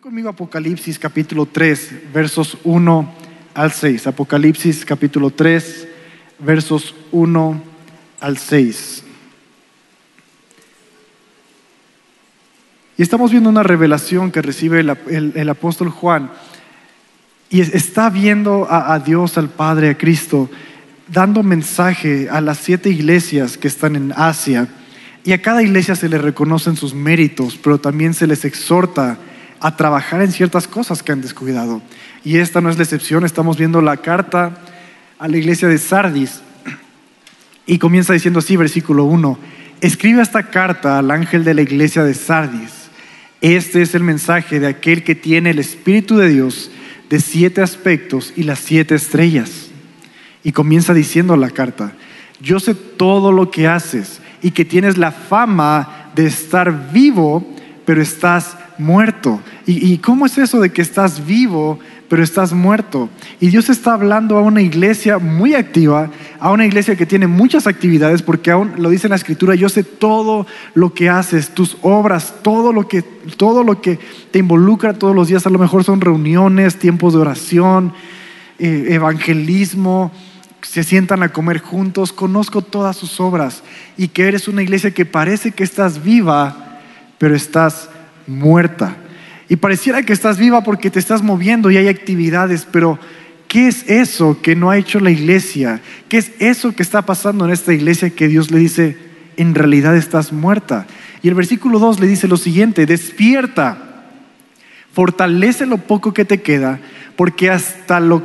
Conmigo Apocalipsis capítulo 3, versos 1 al 6. Apocalipsis capítulo 3, versos 1 al 6. Y estamos viendo una revelación que recibe el, el- apóstol Juan. Y es- está viendo a, a Dios, al Padre, a Cristo, dando mensaje a las siete iglesias que están en Asia. Y a cada iglesia se le reconocen sus méritos, pero también se les exhorta a trabajar en ciertas cosas que han descuidado. Y esta no es la excepción, estamos viendo la carta a la iglesia de Sardis. Y comienza diciendo así, versículo 1, escribe esta carta al ángel de la iglesia de Sardis. Este es el mensaje de aquel que tiene el Espíritu de Dios de siete aspectos y las siete estrellas. Y comienza diciendo la carta, yo sé todo lo que haces y que tienes la fama de estar vivo, pero estás muerto. ¿Y, cómo es eso de que estás vivo, pero estás muerto? Y Dios está hablando a una iglesia muy activa, a una iglesia que tiene muchas actividades, porque aún lo dice la escritura, yo sé todo lo que haces, tus obras, todo lo que, todo lo que te involucra todos los días, a lo mejor son reuniones, tiempos de oración, eh, evangelismo, se sientan a comer juntos, conozco todas sus obras y que eres una iglesia que parece que estás viva, pero estás muerta. Y pareciera que estás viva porque te estás moviendo y hay actividades, pero ¿qué es eso que no ha hecho la iglesia? ¿Qué es eso que está pasando en esta iglesia que Dios le dice, en realidad estás muerta? Y el versículo 2 le dice lo siguiente, despierta fortalece lo poco que te queda, porque hasta lo,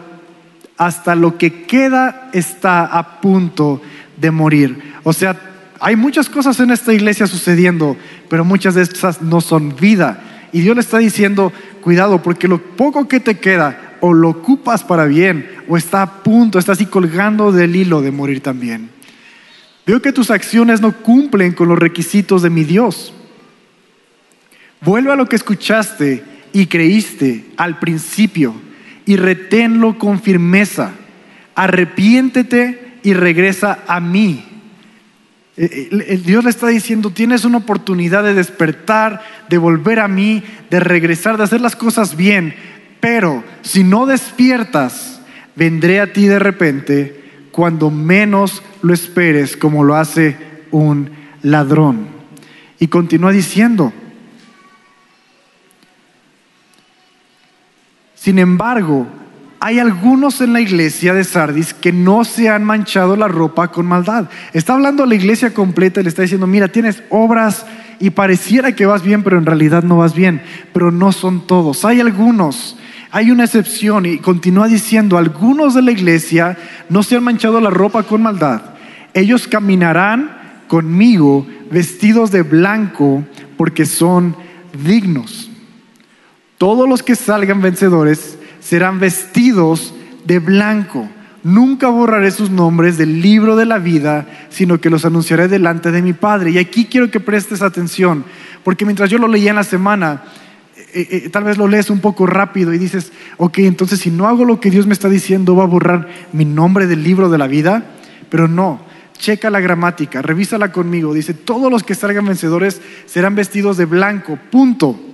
hasta lo que queda está a punto de morir. O sea, hay muchas cosas en esta iglesia sucediendo, pero muchas de esas no son vida. Y Dios le está diciendo, cuidado, porque lo poco que te queda o lo ocupas para bien, o está a punto, está así colgando del hilo de morir también. Veo que tus acciones no cumplen con los requisitos de mi Dios. Vuelve a lo que escuchaste y creíste al principio y reténlo con firmeza. Arrepiéntete y regresa a mí. Eh, eh, Dios le está diciendo, tienes una oportunidad de despertar, de volver a mí, de regresar, de hacer las cosas bien, pero si no despiertas, vendré a ti de repente cuando menos lo esperes, como lo hace un ladrón. Y continúa diciendo, Sin embargo, hay algunos en la iglesia de Sardis que no se han manchado la ropa con maldad. Está hablando a la iglesia completa y le está diciendo, mira, tienes obras y pareciera que vas bien, pero en realidad no vas bien. Pero no son todos. Hay algunos, hay una excepción y continúa diciendo, algunos de la iglesia no se han manchado la ropa con maldad. Ellos caminarán conmigo vestidos de blanco porque son dignos. Todos los que salgan vencedores serán vestidos de blanco. Nunca borraré sus nombres del libro de la vida, sino que los anunciaré delante de mi Padre. Y aquí quiero que prestes atención, porque mientras yo lo leía en la semana, eh, eh, tal vez lo lees un poco rápido y dices, ok, entonces si no hago lo que Dios me está diciendo, va a borrar mi nombre del libro de la vida. Pero no, checa la gramática, revísala conmigo. Dice, todos los que salgan vencedores serán vestidos de blanco, punto.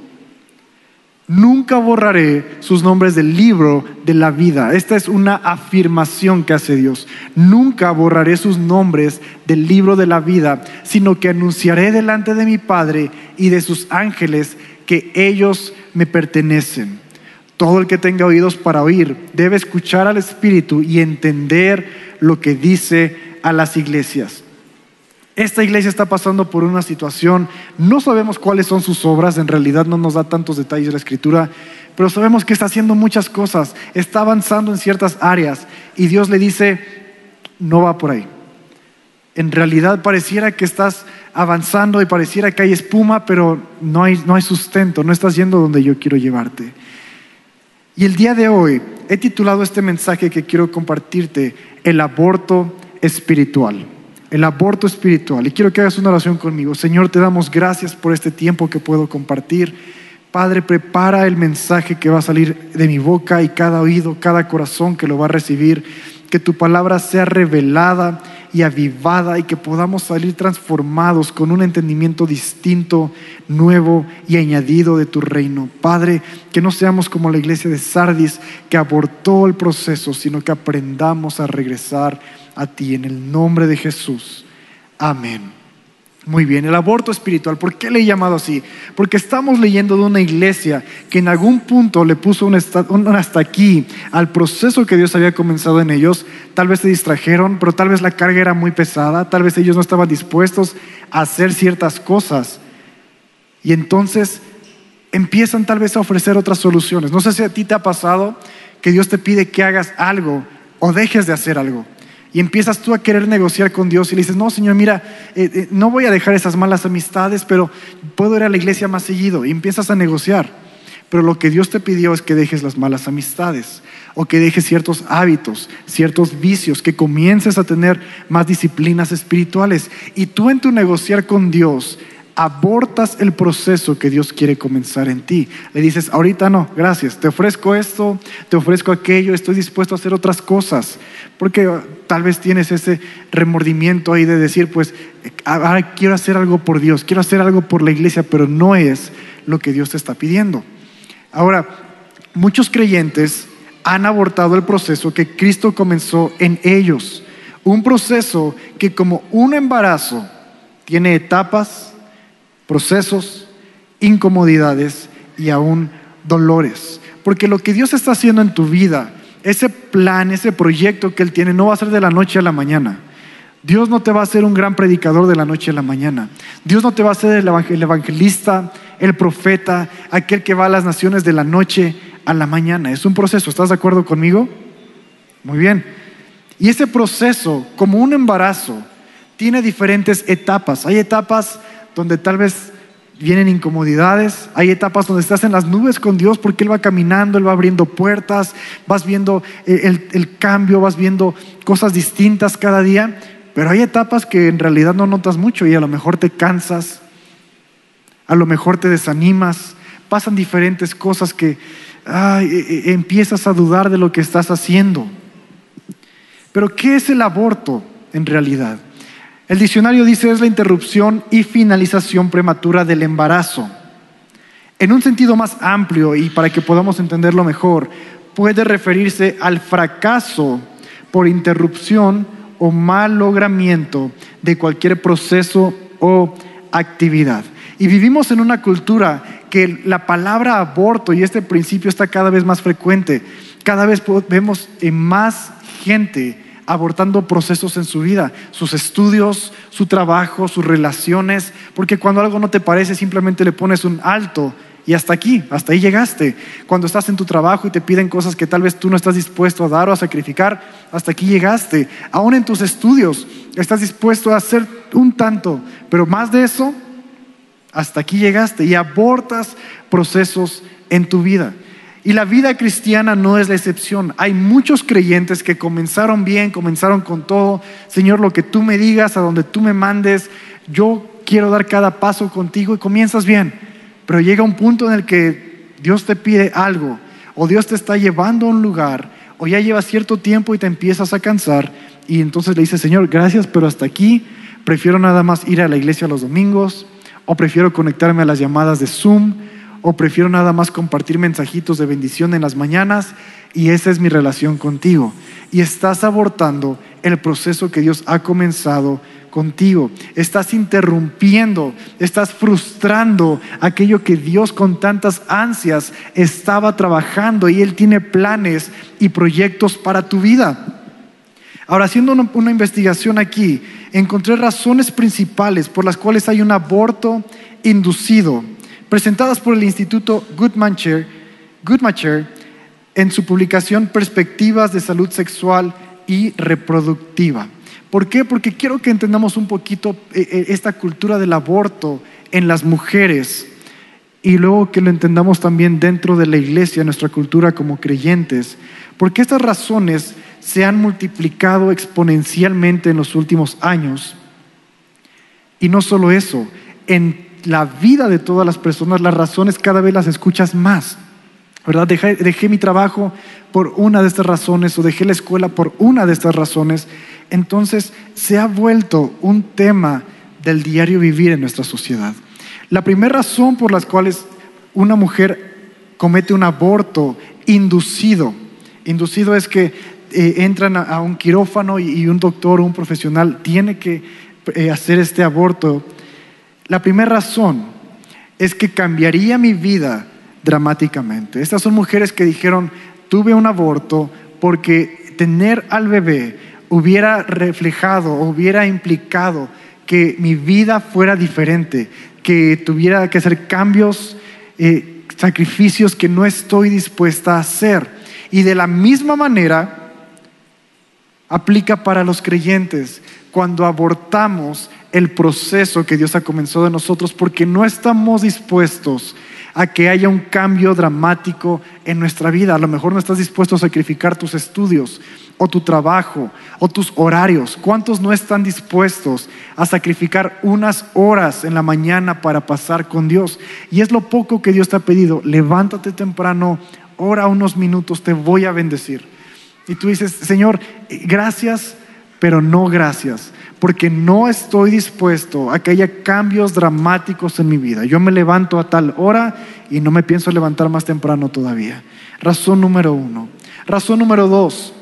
Nunca borraré sus nombres del libro de la vida. Esta es una afirmación que hace Dios. Nunca borraré sus nombres del libro de la vida, sino que anunciaré delante de mi Padre y de sus ángeles que ellos me pertenecen. Todo el que tenga oídos para oír debe escuchar al Espíritu y entender lo que dice a las iglesias. Esta iglesia está pasando por una situación, no sabemos cuáles son sus obras, en realidad no nos da tantos detalles de la escritura, pero sabemos que está haciendo muchas cosas, está avanzando en ciertas áreas y Dios le dice, no va por ahí. En realidad pareciera que estás avanzando y pareciera que hay espuma, pero no hay, no hay sustento, no estás yendo donde yo quiero llevarte. Y el día de hoy he titulado este mensaje que quiero compartirte, el aborto espiritual el aborto espiritual. Y quiero que hagas una oración conmigo. Señor, te damos gracias por este tiempo que puedo compartir. Padre, prepara el mensaje que va a salir de mi boca y cada oído, cada corazón que lo va a recibir. Que tu palabra sea revelada y avivada y que podamos salir transformados con un entendimiento distinto, nuevo y añadido de tu reino. Padre, que no seamos como la iglesia de Sardis que abortó el proceso, sino que aprendamos a regresar a ti en el nombre de Jesús. Amén. Muy bien, el aborto espiritual, ¿por qué le he llamado así? Porque estamos leyendo de una iglesia que en algún punto le puso un hasta aquí al proceso que Dios había comenzado en ellos. Tal vez se distrajeron, pero tal vez la carga era muy pesada, tal vez ellos no estaban dispuestos a hacer ciertas cosas. Y entonces empiezan tal vez a ofrecer otras soluciones. No sé si a ti te ha pasado que Dios te pide que hagas algo o dejes de hacer algo. Y empiezas tú a querer negociar con Dios y le dices, no, Señor, mira, eh, eh, no voy a dejar esas malas amistades, pero puedo ir a la iglesia más seguido. Y empiezas a negociar. Pero lo que Dios te pidió es que dejes las malas amistades o que dejes ciertos hábitos, ciertos vicios, que comiences a tener más disciplinas espirituales. Y tú en tu negociar con Dios abortas el proceso que Dios quiere comenzar en ti. Le dices, ahorita no, gracias, te ofrezco esto, te ofrezco aquello, estoy dispuesto a hacer otras cosas, porque uh, tal vez tienes ese remordimiento ahí de decir, pues, ahora quiero hacer algo por Dios, quiero hacer algo por la iglesia, pero no es lo que Dios te está pidiendo. Ahora, muchos creyentes han abortado el proceso que Cristo comenzó en ellos, un proceso que como un embarazo tiene etapas, procesos, incomodidades y aún dolores. Porque lo que Dios está haciendo en tu vida, ese plan, ese proyecto que Él tiene, no va a ser de la noche a la mañana. Dios no te va a hacer un gran predicador de la noche a la mañana. Dios no te va a hacer el evangelista, el profeta, aquel que va a las naciones de la noche a la mañana. Es un proceso, ¿estás de acuerdo conmigo? Muy bien. Y ese proceso, como un embarazo, tiene diferentes etapas. Hay etapas donde tal vez vienen incomodidades, hay etapas donde estás en las nubes con Dios porque Él va caminando, Él va abriendo puertas, vas viendo eh, el, el, cambio, vas viendo cosas distintas cada día, pero hay etapas que en realidad no notas mucho y a lo mejor te cansas, a lo mejor te desanimas, pasan diferentes cosas que ay, eh, eh, empiezas a dudar de lo que estás haciendo. Pero ¿qué es el aborto en realidad? El diccionario dice es la interrupción y finalización prematura del embarazo. En un sentido más amplio y para que podamos entenderlo mejor, puede referirse al fracaso por interrupción o mal logramiento de cualquier proceso o actividad. Y vivimos en una cultura que la palabra aborto y este principio está cada vez más frecuente. Cada vez vemos en más gente abortando procesos en su vida, sus estudios, su trabajo, sus relaciones, porque cuando algo no te parece simplemente le pones un alto y hasta aquí, hasta ahí llegaste. Cuando estás en tu trabajo y te piden cosas que tal vez tú no estás dispuesto a dar o a sacrificar, hasta aquí llegaste. Aún en tus estudios estás dispuesto a hacer un tanto, pero más de eso, hasta aquí llegaste y abortas procesos en tu vida. Y la vida cristiana no es la excepción. Hay muchos creyentes que comenzaron bien, comenzaron con todo. Señor, lo que tú me digas, a donde tú me mandes, yo quiero dar cada paso contigo y comienzas bien. Pero llega un punto en el que Dios te pide algo o Dios te está llevando a un lugar o ya lleva cierto tiempo y te empiezas a cansar y entonces le dices, Señor, gracias, pero hasta aquí prefiero nada más ir a la iglesia los domingos o prefiero conectarme a las llamadas de Zoom o prefiero nada más compartir mensajitos de bendición en las mañanas y esa es mi relación contigo. Y estás abortando el proceso que Dios ha comenzado contigo. Estás interrumpiendo, estás frustrando aquello que Dios con tantas ansias estaba trabajando y Él tiene planes y proyectos para tu vida. Ahora, haciendo una, investigación aquí, encontré razones principales por las cuales hay un aborto inducido presentadas por el Instituto Guttmacher, en su publicación Perspectivas de Salud Sexual y Reproductiva. ¿Por qué? Porque quiero que entendamos un poquito eh, eh, esta cultura del aborto en las mujeres y luego que lo entendamos también dentro de la iglesia, nuestra cultura como creyentes, porque estas razones se han multiplicado exponencialmente en los últimos años. Y no solo eso, en la vida de todas las personas, las razones cada vez las escuchas más. ¿verdad? Dejé, mi trabajo por una de estas razones o dejé la escuela por una de estas razones. Entonces se ha vuelto un tema del diario vivir en nuestra sociedad. La primera razón por las cuales una mujer comete un aborto inducido, inducido es que eh, entran a, un quirófano y, un doctor o un profesional tiene que eh, hacer este aborto. La primera razón es que cambiaría mi vida dramáticamente. Estas son mujeres que dijeron, tuve un aborto porque tener al bebé hubiera reflejado, hubiera implicado que mi vida fuera diferente, que tuviera que hacer cambios, eh, sacrificios que no estoy dispuesta a hacer. Y de la misma manera aplica para los creyentes cuando abortamos el proceso que Dios ha comenzado en nosotros porque no estamos dispuestos a que haya un cambio dramático en nuestra vida. A lo mejor no estás dispuesto a sacrificar tus estudios o tu trabajo o tus horarios. ¿Cuántos no están dispuestos a sacrificar unas horas en la mañana para pasar con Dios? Y es lo poco que Dios te ha pedido. Levántate temprano, ora unos minutos, te voy a bendecir. Y tú dices, Señor, gracias, pero no gracias porque no estoy dispuesto a que haya cambios dramáticos en mi vida. Yo me levanto a tal hora y no me pienso levantar más temprano todavía. Razón número uno. Razón número dos.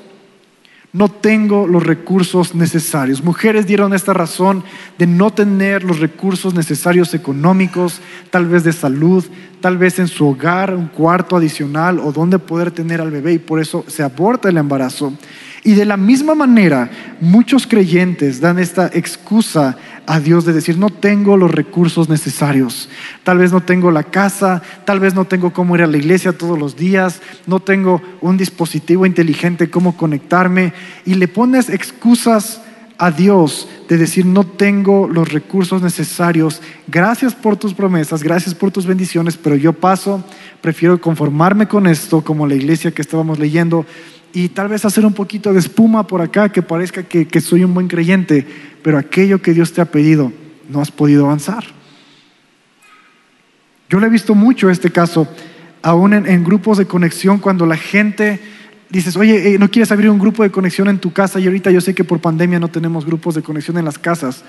No tengo los recursos necesarios. Mujeres dieron esta razón de no tener los recursos necesarios económicos, tal vez de salud, tal vez en su hogar, un cuarto adicional o donde poder tener al bebé y por eso se aborta el embarazo. Y de la misma manera, muchos creyentes dan esta excusa a Dios de decir, no tengo los recursos necesarios. Tal vez no tengo la casa, tal vez no tengo cómo ir a la iglesia todos los días, no tengo un dispositivo inteligente cómo conectarme. Y le pones excusas a Dios de decir, no tengo los recursos necesarios. Gracias por tus promesas, gracias por tus bendiciones, pero yo paso, prefiero conformarme con esto, como la iglesia que estábamos leyendo y tal vez hacer un poquito de espuma por acá que parezca que, soy un buen creyente, pero aquello que Dios te ha pedido no has podido avanzar. Yo lo he visto mucho este caso, aún en, grupos de conexión, cuando la gente dices, oye, eh, ¿no quieres abrir un grupo de conexión en tu casa? Y ahorita yo sé que por pandemia no tenemos grupos de conexión en las casas,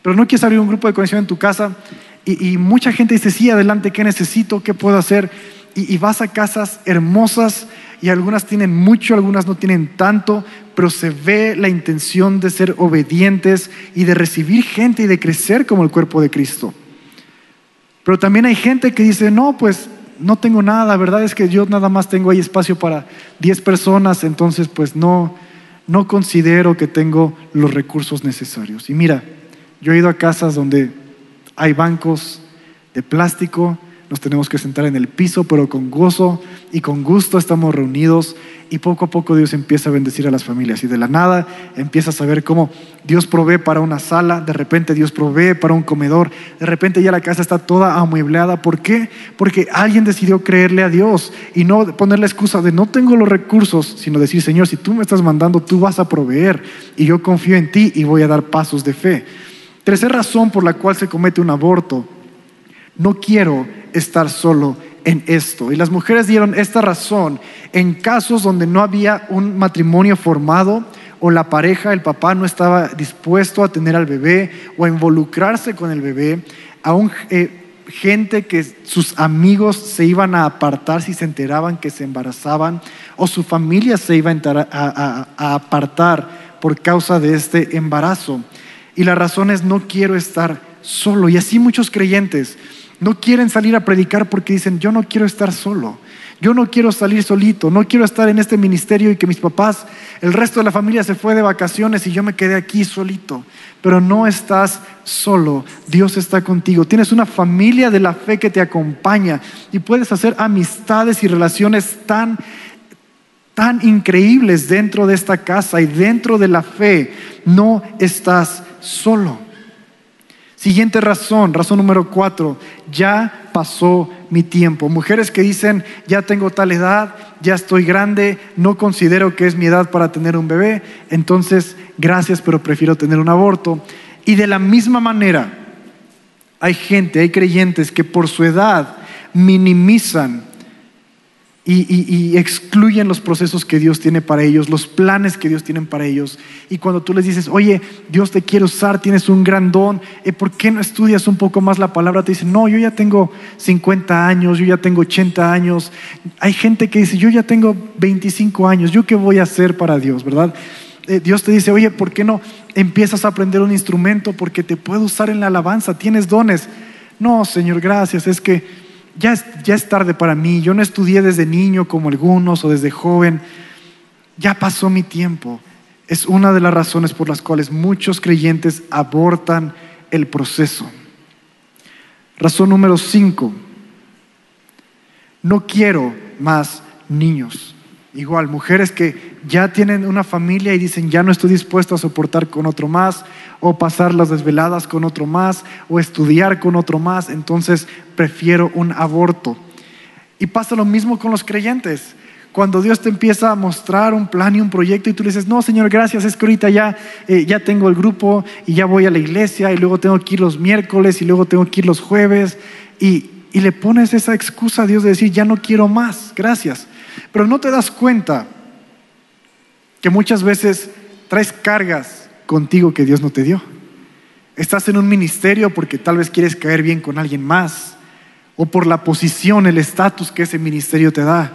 pero no quieres abrir un grupo de conexión en tu casa y, mucha gente dice, sí, adelante, ¿qué necesito? ¿Qué puedo hacer? y vas a casas hermosas y algunas tienen mucho, algunas no tienen tanto, pero se ve la intención de ser obedientes y de recibir gente y de crecer como el cuerpo de Cristo. Pero también hay gente que dice, no, pues no tengo nada, la verdad es que yo nada más tengo ahí espacio para 10 personas, entonces pues no, no considero que tengo los recursos necesarios. Y mira, yo he ido a casas donde hay bancos de plástico, nos tenemos que sentar en el piso, pero con gozo y con gusto estamos reunidos y poco a poco Dios empieza a bendecir a las familias y de la nada empiezas a ver cómo Dios provee para una sala, de repente Dios provee para un comedor, de repente ya la casa está toda amuebleada. ¿Por qué? Porque alguien decidió creerle a Dios y no poner la excusa de no tengo los recursos, sino decir, Señor, si tú me estás mandando, tú vas a proveer y yo confío en ti y voy a dar pasos de fe. Tercera razón por la cual se comete un aborto no quiero estar solo en esto. Y las mujeres dieron esta razón en casos donde no había un matrimonio formado o la pareja, el papá no estaba dispuesto a tener al bebé o a involucrarse con el bebé, aún eh, gente que sus amigos se iban a apartar si se enteraban que se embarazaban o su familia se iba a apartar por causa de este embarazo. Y la razón es no quiero estar solo. Y así muchos creyentes no quieren salir a predicar porque dicen, yo no quiero estar solo, yo no quiero salir solito, no quiero estar en este ministerio y que mis papás, el resto de la familia se fue de vacaciones y yo me quedé aquí solito. Pero no estás solo, Dios está contigo. Tienes una familia de la fe que te acompaña y puedes hacer amistades y relaciones tan tan increíbles dentro de esta casa y dentro de la fe. No estás solo. Siguiente razón, razón número cuatro, ya pasó mi tiempo. Mujeres que dicen, ya tengo tal edad, ya estoy grande, no considero que es mi edad para tener un bebé, entonces gracias, pero prefiero tener un aborto. Y de la misma manera, hay gente, hay creyentes que por su edad minimizan y, excluyen los procesos que Dios tiene para ellos, los planes que Dios tiene para ellos. Y cuando tú les dices, oye, Dios te quiere usar, tienes un gran don, eh, ¿por qué no estudias un poco más la palabra? Te dicen, no, yo ya tengo 50 años, yo ya tengo 80 años. Hay gente que dice, yo ya tengo 25 años, ¿yo qué voy a hacer para Dios, verdad? Eh, Dios te dice, oye, ¿por qué no empiezas a aprender un instrumento? Porque te puedo usar en la alabanza, tienes dones. No, Señor, gracias, es que ya es, tarde para mí, yo no estudié desde niño como algunos o desde joven, ya pasó mi tiempo. Es una de las razones por las cuales muchos creyentes abortan el proceso. Razón número cinco, no quiero más niños. Igual, mujeres que ya tienen una familia y dicen, ya no estoy dispuesto a soportar con otro más, o pasar las desveladas con otro más, o estudiar con otro más, entonces prefiero un aborto. Y pasa lo mismo con los creyentes. Cuando Dios te empieza a mostrar un plan y un proyecto y tú le dices, no, Señor, gracias, es que ahorita ya, eh, ya tengo el grupo y ya voy a la iglesia y luego tengo que ir los miércoles y luego tengo que ir los jueves y, y le pones esa excusa a Dios de decir, ya no quiero más, gracias. Pero no te das cuenta que muchas veces traes cargas contigo que Dios no te dio. Estás en un ministerio porque tal vez quieres caer bien con alguien más, o por la posición, el estatus que ese ministerio te da,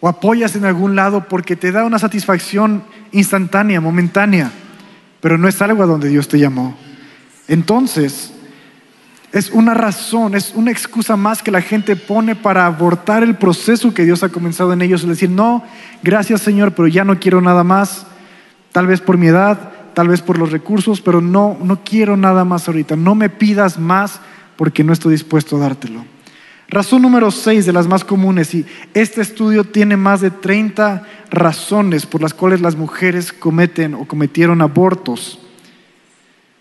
o apoyas en algún lado porque te da una satisfacción instantánea, momentánea, pero no es algo a donde Dios te llamó. Entonces, es una razón, es una excusa más que la gente pone para abortar el proceso que Dios ha comenzado en ellos. Es decir, no, gracias Señor, pero ya no quiero nada más. Tal vez por mi edad, tal vez por los recursos, pero no, no quiero nada más ahorita. No me pidas más porque no estoy dispuesto a dártelo. Razón número 6 de las más comunes, y este estudio tiene más de 30 razones por las cuales las mujeres cometen o cometieron abortos.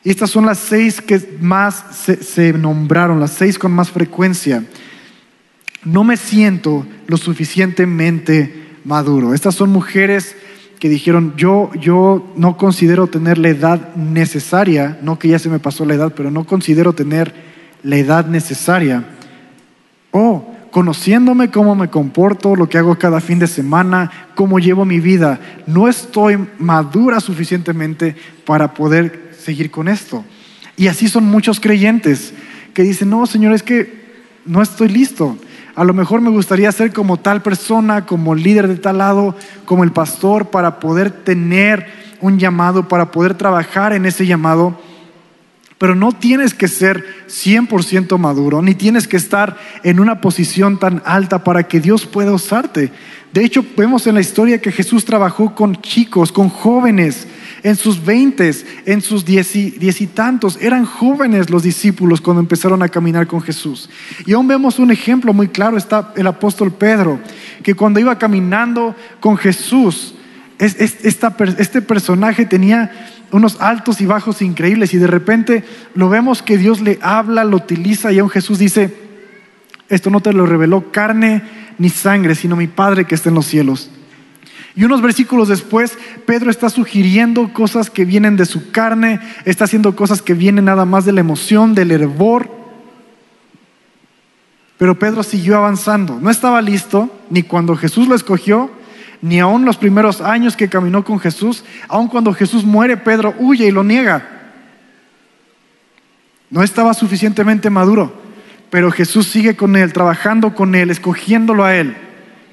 Y estas son las seis que más se, nombraron, las seis con más frecuencia. No me siento lo suficientemente maduro. Estas son mujeres que dijeron, yo, yo no considero tener la edad necesaria, no que ya se me pasó la edad, pero no considero tener la edad necesaria. O conociéndome cómo me comporto, lo que hago cada fin de semana, cómo llevo mi vida, no estoy madura suficientemente para poder seguir con esto. Y así son muchos creyentes que dicen, no, Señor, es que no estoy listo. A lo mejor me gustaría ser como tal persona, como líder de tal lado, como el pastor, para poder tener un llamado, para poder trabajar en ese llamado. Pero no tienes que ser 100% maduro, ni tienes que estar en una posición tan alta para que Dios pueda usarte. De hecho, vemos en la historia que Jesús trabajó con chicos, con jóvenes, en sus veintes, en sus diez y, tantos. Eran jóvenes los discípulos cuando empezaron a caminar con Jesús. Y aún vemos un ejemplo muy claro, está el apóstol Pedro, que cuando iba caminando con Jesús, este personaje tenía unos altos y bajos increíbles y de repente lo vemos que Dios le habla, lo utiliza y aún Jesús dice, esto no te lo reveló carne ni sangre, sino mi Padre que está en los cielos. Y unos versículos después, Pedro está sugiriendo cosas que vienen de su carne, está haciendo cosas que vienen nada más de la emoción, del hervor. Pero Pedro siguió avanzando. No estaba listo ni cuando Jesús lo escogió, ni aún los primeros años que caminó con Jesús. Aun cuando Jesús muere, Pedro huye y lo niega. No estaba suficientemente maduro, pero Jesús sigue con él, trabajando con él, escogiéndolo a él.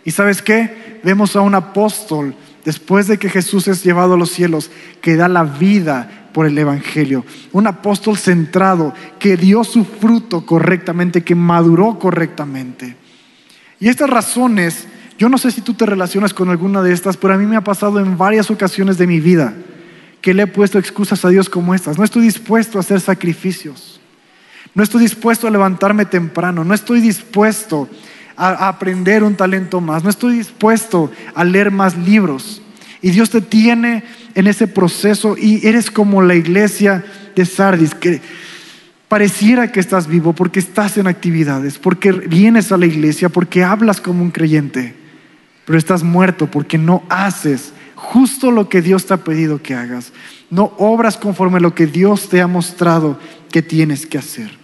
¿Y sabes qué? Vemos a un apóstol, después de que Jesús es llevado a los cielos, que da la vida por el Evangelio. Un apóstol centrado, que dio su fruto correctamente, que maduró correctamente. Y estas razones, yo no sé si tú te relacionas con alguna de estas, pero a mí me ha pasado en varias ocasiones de mi vida que le he puesto excusas a Dios como estas. No estoy dispuesto a hacer sacrificios. No estoy dispuesto a levantarme temprano. No estoy dispuesto a, aprender un talento más, no estoy dispuesto a leer más libros. Y Dios te tiene en ese proceso y eres como la iglesia de Sardis, que pareciera que estás vivo porque estás en actividades, porque vienes a la iglesia, porque hablas como un creyente, pero estás muerto porque no haces justo lo que Dios te ha pedido que hagas. No obras conforme a lo que Dios te ha mostrado que tienes que hacer.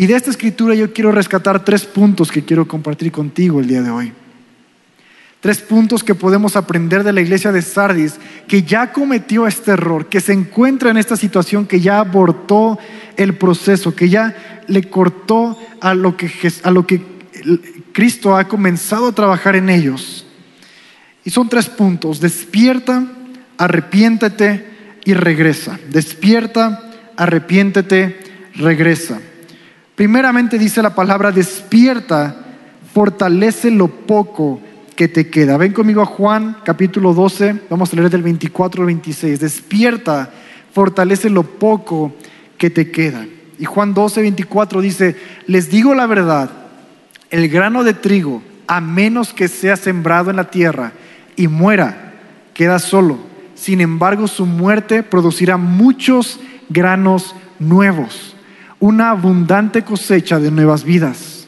Y de esta escritura yo quiero rescatar tres puntos que quiero compartir contigo el día de hoy. Tres puntos que podemos aprender de la iglesia de Sardis, que ya cometió este error, que se encuentra en esta situación, que ya abortó el proceso, que ya le cortó a lo que, a lo que Cristo ha comenzado a trabajar en ellos. Y son tres puntos. Despierta, arrepiéntete y regresa. Despierta, arrepiéntete, regresa. Primeramente dice la palabra, despierta, fortalece lo poco que te queda. Ven conmigo a Juan capítulo 12, vamos a leer del 24 al 26. Despierta, fortalece lo poco que te queda. Y Juan 12, 24 dice, les digo la verdad, el grano de trigo, a menos que sea sembrado en la tierra y muera, queda solo. Sin embargo, su muerte producirá muchos granos nuevos, una abundante cosecha de nuevas vidas.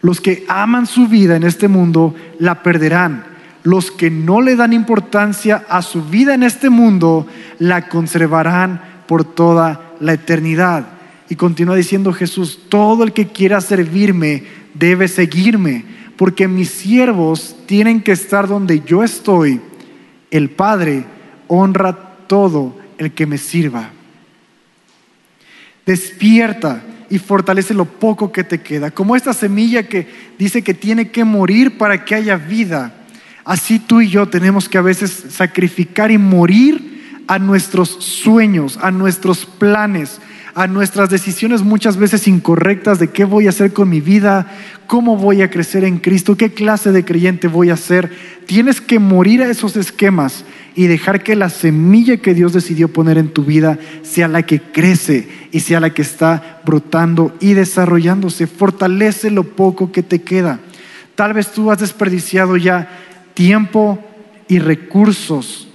Los que aman su vida en este mundo la perderán. Los que no le dan importancia a su vida en este mundo la conservarán por toda la eternidad. Y continúa diciendo Jesús, todo el que quiera servirme debe seguirme, porque mis siervos tienen que estar donde yo estoy. El Padre honra todo el que me sirva. Despierta y fortalece lo poco que te queda. Como esta semilla que dice que tiene que morir para que haya vida. Así tú y yo tenemos que a veces sacrificar y morir a nuestros sueños, a nuestros planes, a nuestras decisiones muchas veces incorrectas de qué voy a hacer con mi vida, cómo voy a crecer en Cristo, qué clase de creyente voy a ser. Tienes que morir a esos esquemas y dejar que la semilla que Dios decidió poner en tu vida sea la que crece y sea la que está brotando y desarrollándose. Fortalece lo poco que te queda. Tal vez tú has desperdiciado ya tiempo y recursos,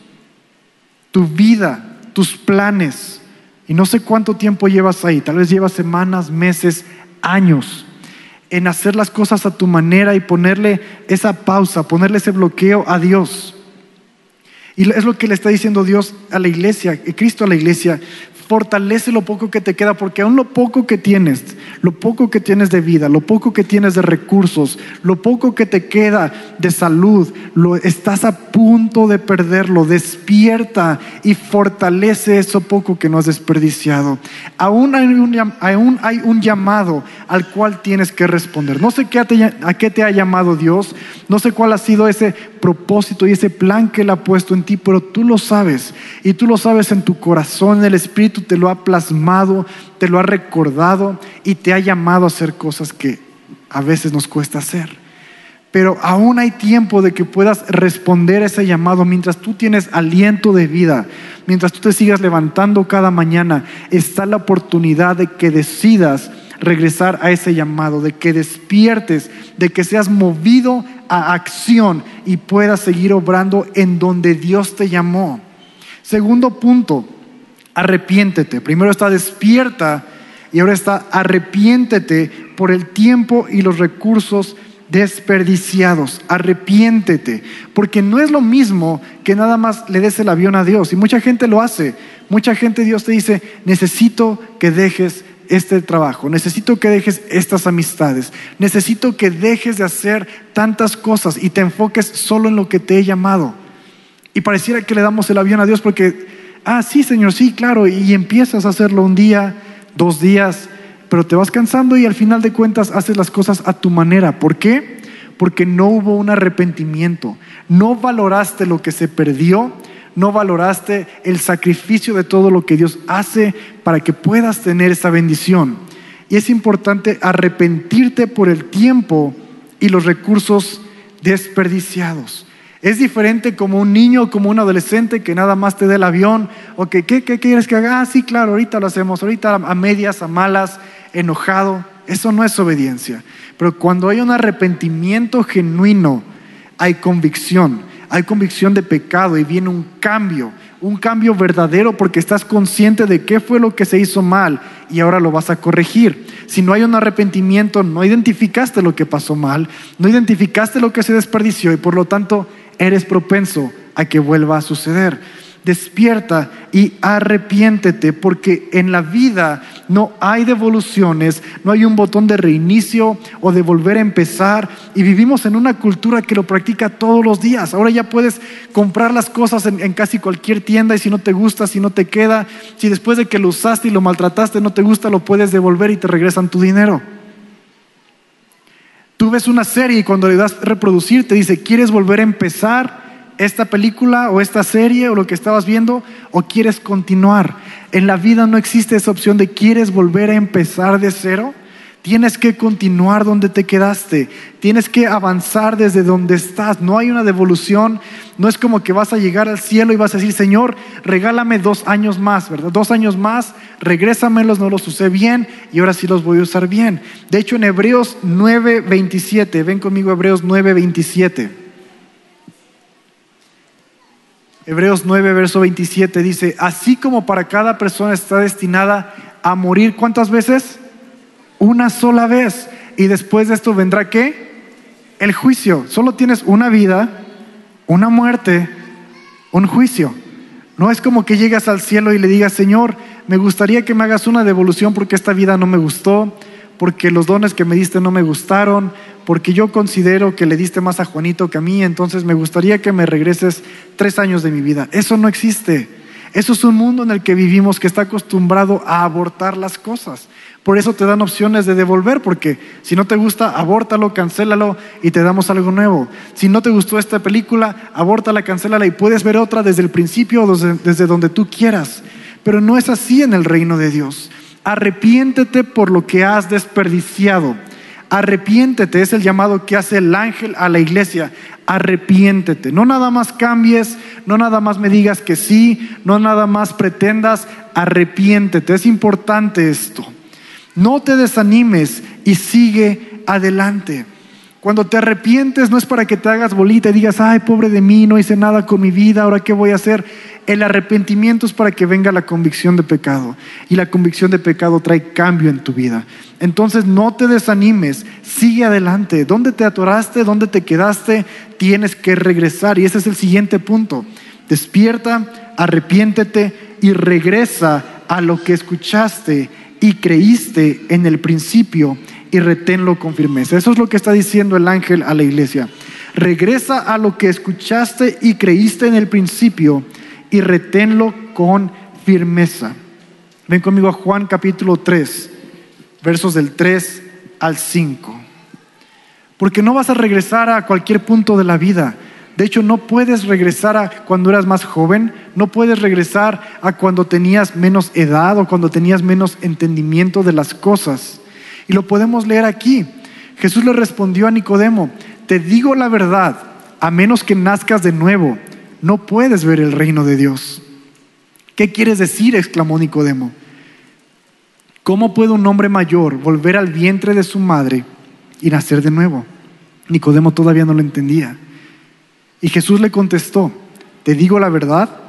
tu vida, tus planes y no sé cuánto tiempo llevas ahí, tal vez llevas semanas, meses, años en hacer las cosas a tu manera y ponerle esa pausa, ponerle ese bloqueo a Dios. Y es lo que le está diciendo Dios a la iglesia, Cristo a la iglesia fortalece lo poco que te queda, porque aún lo poco que tienes, lo poco que tienes de vida, lo poco que tienes de recursos, lo poco que te queda de salud, lo estás a punto de perderlo. Despierta y fortalece eso poco que no has desperdiciado. Aún hay un, llamado al cual tienes que responder. No sé a qué te ha llamado Dios, no sé cuál ha sido ese propósito y ese plan que Él ha puesto en ti, pero tú lo sabes y tú lo sabes en tu corazón, el Te lo ha plasmado, te lo ha recordado y te ha llamado a hacer cosas que a veces nos cuesta hacer. Pero aún hay tiempo de que puedas responder a ese llamado mientras tú tienes aliento de vida, mientras tú te sigas levantando cada mañana, está la oportunidad de que decidas regresar a ese llamado, de que despiertes, de que seas movido a acción y puedas seguir obrando en donde Dios te llamó. Segundo punto, arrepiéntete. Primero está despierta y ahora está arrepiéntete por el tiempo y los recursos desperdiciados. Arrepiéntete, porque no es lo mismo que nada más le des el avión a Dios. Y mucha gente lo hace. Mucha gente Dios te dice, necesito que dejes este trabajo, necesito que dejes estas amistades, necesito que dejes de hacer tantas cosas y te enfoques solo en lo que te he llamado. Y pareciera que le damos el avión a Dios porque ah, sí, Señor, sí, claro, y empiezas a hacerlo un día, dos días, pero te vas cansando y al final de cuentas haces las cosas a tu manera. ¿Por qué? Porque no hubo un arrepentimiento, no valoraste lo que se perdió, no valoraste el sacrificio de todo lo que Dios hace para que puedas tener esa bendición. Y es importante arrepentirte por el tiempo y los recursos desperdiciados. Es diferente como un niño, como un adolescente que nada más te dé el avión o que, ¿qué, quieres que haga? Ah, sí, claro, ahorita lo hacemos, ahorita a medias, a malas, enojado. Eso no es obediencia. Pero cuando hay un arrepentimiento genuino, hay convicción, hay convicción de pecado y viene un cambio, un cambio verdadero porque estás consciente de qué fue lo que se hizo mal y ahora lo vas a corregir. Si no hay un arrepentimiento, no identificaste lo que pasó mal, no identificaste lo que se desperdició y por lo tanto eres propenso a que vuelva a suceder. Despierta y arrepiéntete porque en la vida No hay devoluciones, no hay un botón de reinicio o de volver a empezar. Y vivimos en una cultura que lo practica todos los días. Ahora ya puedes comprar las cosas en, en casi cualquier tienda y si no te gusta, si no te queda, si después de que lo usaste y lo maltrataste no te gusta, lo puedes devolver y te regresan tu dinero. Tú ves una serie y cuando le das reproducir te dice, ¿quieres volver a empezar? esta película o esta serie o lo que estabas viendo o quieres continuar. En la vida no existe esa opción de quieres volver a empezar de cero. Tienes que continuar donde te quedaste. Tienes que avanzar desde donde estás. No hay una devolución. No es como que vas a llegar al cielo y vas a decir, Señor, regálame dos años más, ¿verdad? Dos años más, regrésamelos, no los usé bien y ahora sí los voy a usar bien. De hecho, en Hebreos 9:27, ven conmigo Hebreos 9:27. Hebreos 9, verso 27 dice, así como para cada persona está destinada a morir, ¿cuántas veces? Una sola vez. Y después de esto vendrá qué? El juicio. Solo tienes una vida, una muerte, un juicio. No es como que llegas al cielo y le digas, Señor, me gustaría que me hagas una devolución porque esta vida no me gustó, porque los dones que me diste no me gustaron, porque yo considero que le diste más a Juanito que a mí, entonces me gustaría que me regreses tres años de mi vida. Eso no existe. Eso es un mundo en el que vivimos que está acostumbrado a abortar las cosas. Por eso te dan opciones de devolver, porque si no te gusta, abórtalo, cancélalo y te damos algo nuevo. Si no te gustó esta película, abórtala, cancélala y puedes ver otra desde el principio o desde, desde donde tú quieras. Pero no es así en el reino de Dios. Arrepiéntete por lo que has desperdiciado. Arrepiéntete, es el llamado que hace el ángel a la iglesia. Arrepiéntete. No nada más cambies, no nada más me digas que sí, no nada más pretendas. Arrepiéntete. Es importante esto. No te desanimes y sigue adelante. Cuando te arrepientes no es para que te hagas bolita y digas, ay, pobre de mí, no hice nada con mi vida, ahora qué voy a hacer. El arrepentimiento es para que venga la convicción de pecado. Y la convicción de pecado trae cambio en tu vida. Entonces no te desanimes, sigue adelante. ¿Dónde te atoraste? ¿Dónde te quedaste? Tienes que regresar. Y ese es el siguiente punto. Despierta, arrepiéntete y regresa a lo que escuchaste y creíste en el principio y reténlo con firmeza. Eso es lo que está diciendo el ángel a la iglesia. Regresa a lo que escuchaste y creíste en el principio y reténlo con firmeza. Ven conmigo a Juan capítulo 3, versos del 3 al 5. Porque no vas a regresar a cualquier punto de la vida. De hecho, no puedes regresar a cuando eras más joven, no puedes regresar a cuando tenías menos edad o cuando tenías menos entendimiento de las cosas. Y lo podemos leer aquí. Jesús le respondió a Nicodemo, te digo la verdad, a menos que nazcas de nuevo, no puedes ver el reino de Dios. ¿Qué quieres decir? exclamó Nicodemo. ¿Cómo puede un hombre mayor volver al vientre de su madre y nacer de nuevo? Nicodemo todavía no lo entendía. Y Jesús le contestó, te digo la verdad,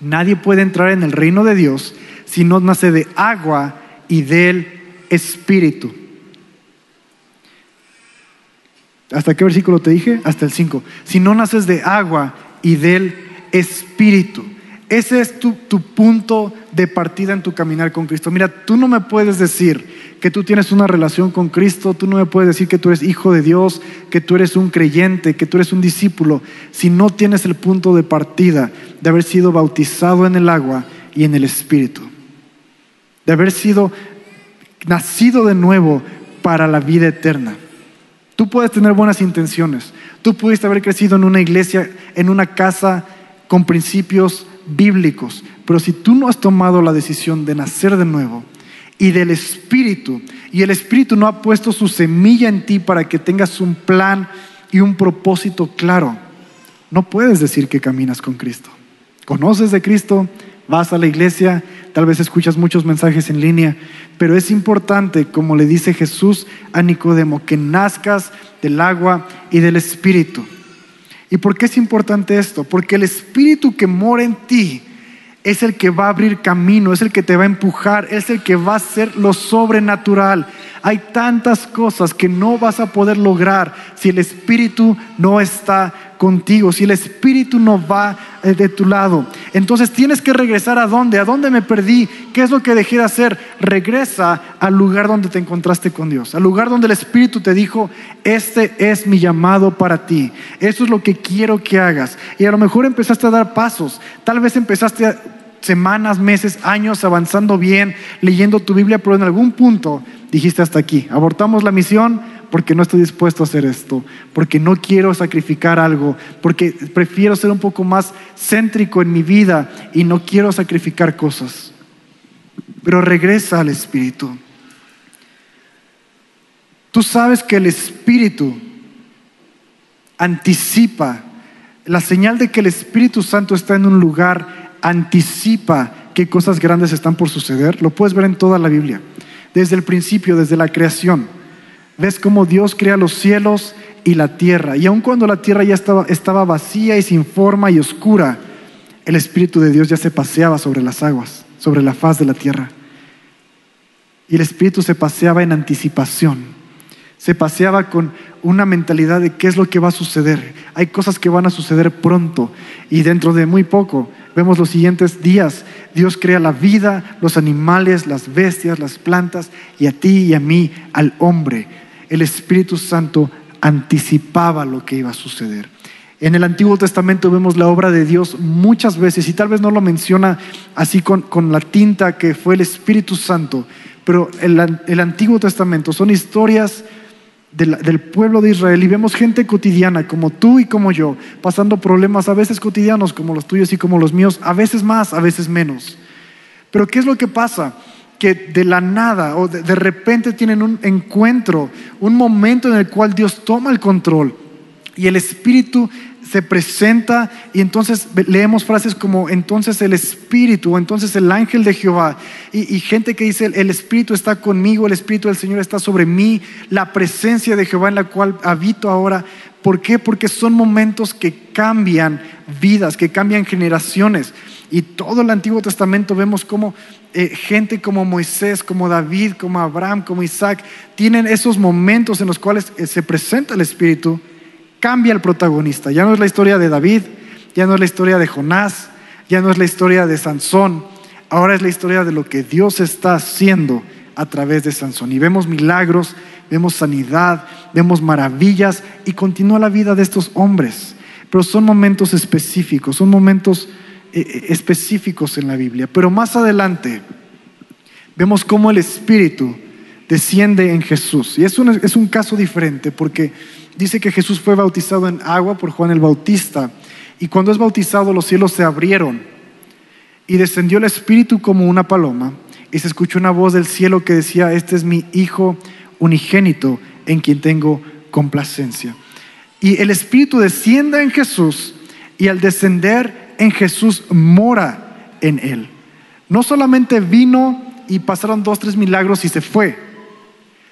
nadie puede entrar en el reino de Dios si no nace de agua y del espíritu. ¿Hasta qué versículo te dije? Hasta el 5. Si no naces de agua y del espíritu. Ese es tu, tu, punto de partida en tu caminar con Cristo. Mira, tú no me puedes decir que tú tienes una relación con Cristo, tú no me puedes decir que tú eres hijo de Dios, que tú eres un creyente, que tú eres un discípulo, si no tienes el punto de partida de haber sido bautizado en el agua y en el Espíritu, de haber sido nacido de nuevo para la vida eterna. Tú puedes tener buenas intenciones. Tú pudiste haber crecido en una iglesia, en una casa con principios bíblicos. Pero si tú no has tomado la decisión de nacer de nuevo y del Espíritu, y el Espíritu no ha puesto su semilla en ti para que tengas un plan y un propósito claro, no puedes decir que caminas con Cristo. Conoces de Cristo, vas a la iglesia, tal vez escuchas muchos mensajes en línea, pero es importante, como le dice Jesús a Nicodemo, que nazcas del agua y del Espíritu. ¿Y por qué es importante esto? Porque el Espíritu que mora en ti es el que va a abrir camino, es el que te va a empujar, es el que va a hacer lo sobrenatural. Hay tantas cosas que no vas a poder lograr si el Espíritu no está contigo, si el Espíritu no va eh, de tu lado. Entonces tienes que regresar a dónde, a dónde me perdí, qué es lo que dejé de hacer. Regresa al lugar donde te encontraste con Dios, al lugar donde el Espíritu te dijo, este es mi llamado para ti, esto es lo que quiero que hagas. Y a lo mejor empezaste a dar pasos, tal vez empezaste semanas, meses, años avanzando bien, leyendo tu Biblia, pero en algún punto dijiste hasta aquí, abortamos la misión porque no estoy dispuesto a hacer esto, porque no quiero sacrificar algo, porque prefiero ser un poco más céntrico en mi vida y no quiero sacrificar cosas. Pero regresa al Espíritu. Tú sabes que el Espíritu anticipa, la señal de que el Espíritu Santo está en un lugar anticipa qué cosas grandes están por suceder. Lo puedes ver en toda la Biblia, desde el principio, desde la creación ves cómo Dios crea los cielos y la tierra. Y aun cuando la tierra ya estaba, estaba vacía y sin forma y oscura, el Espíritu de Dios ya se paseaba sobre las aguas, sobre la faz de la tierra. Y el Espíritu se paseaba en anticipación. Se paseaba con una mentalidad de qué es lo que va a suceder. Hay cosas que van a suceder pronto y dentro de muy poco. Vemos los siguientes días. Dios crea la vida, los animales, las bestias, las plantas y a ti y a mí, al hombre el Espíritu Santo anticipaba lo que iba a suceder. En el Antiguo Testamento vemos la obra de Dios muchas veces y tal vez no lo menciona así con, la tinta que fue el Espíritu Santo, pero el, el Antiguo Testamento son historias del, pueblo de Israel y vemos gente cotidiana como tú y como yo, pasando problemas a veces cotidianos como los tuyos y como los míos, a veces más, a veces menos. Pero ¿qué es lo que pasa? Que de la nada o de, repente tienen un encuentro, un momento en el cual Dios toma el control y el Espíritu se presenta y entonces leemos frases como entonces el Espíritu, entonces el ángel de Jehová y, gente que dice el Espíritu está conmigo, el Espíritu del Señor está sobre mí, la presencia de Jehová en la cual habito ahora. ¿Por qué? Porque son momentos que cambian vidas, que cambian generaciones. Y todo el Antiguo Testamento vemos como eh, gente como Moisés, como David, como Abraham, como Isaac, tienen esos momentos en los cuales eh, se presenta el Espíritu, cambia el protagonista. Ya no es la historia de David, ya no es la historia de Jonás, ya no es la historia de Sansón, ahora es la historia de lo que Dios está haciendo a través de Sansón. Y vemos milagros, vemos sanidad, vemos maravillas y continúa la vida de estos hombres. Pero son momentos específicos, son momentos eh, eh, específicos en la Biblia. Pero más adelante vemos cómo el Espíritu desciende en Jesús. Y es un, es un caso diferente porque dice que Jesús fue bautizado en agua por Juan el Bautista. Y cuando es bautizado los cielos se abrieron y descendió el Espíritu como una paloma y se escuchó una voz del cielo que decía, este es mi Hijo unigénito en quien tengo complacencia. Y el Espíritu desciende en Jesús y al descender en Jesús mora en él. No solamente vino y pasaron dos, tres milagros y se fue,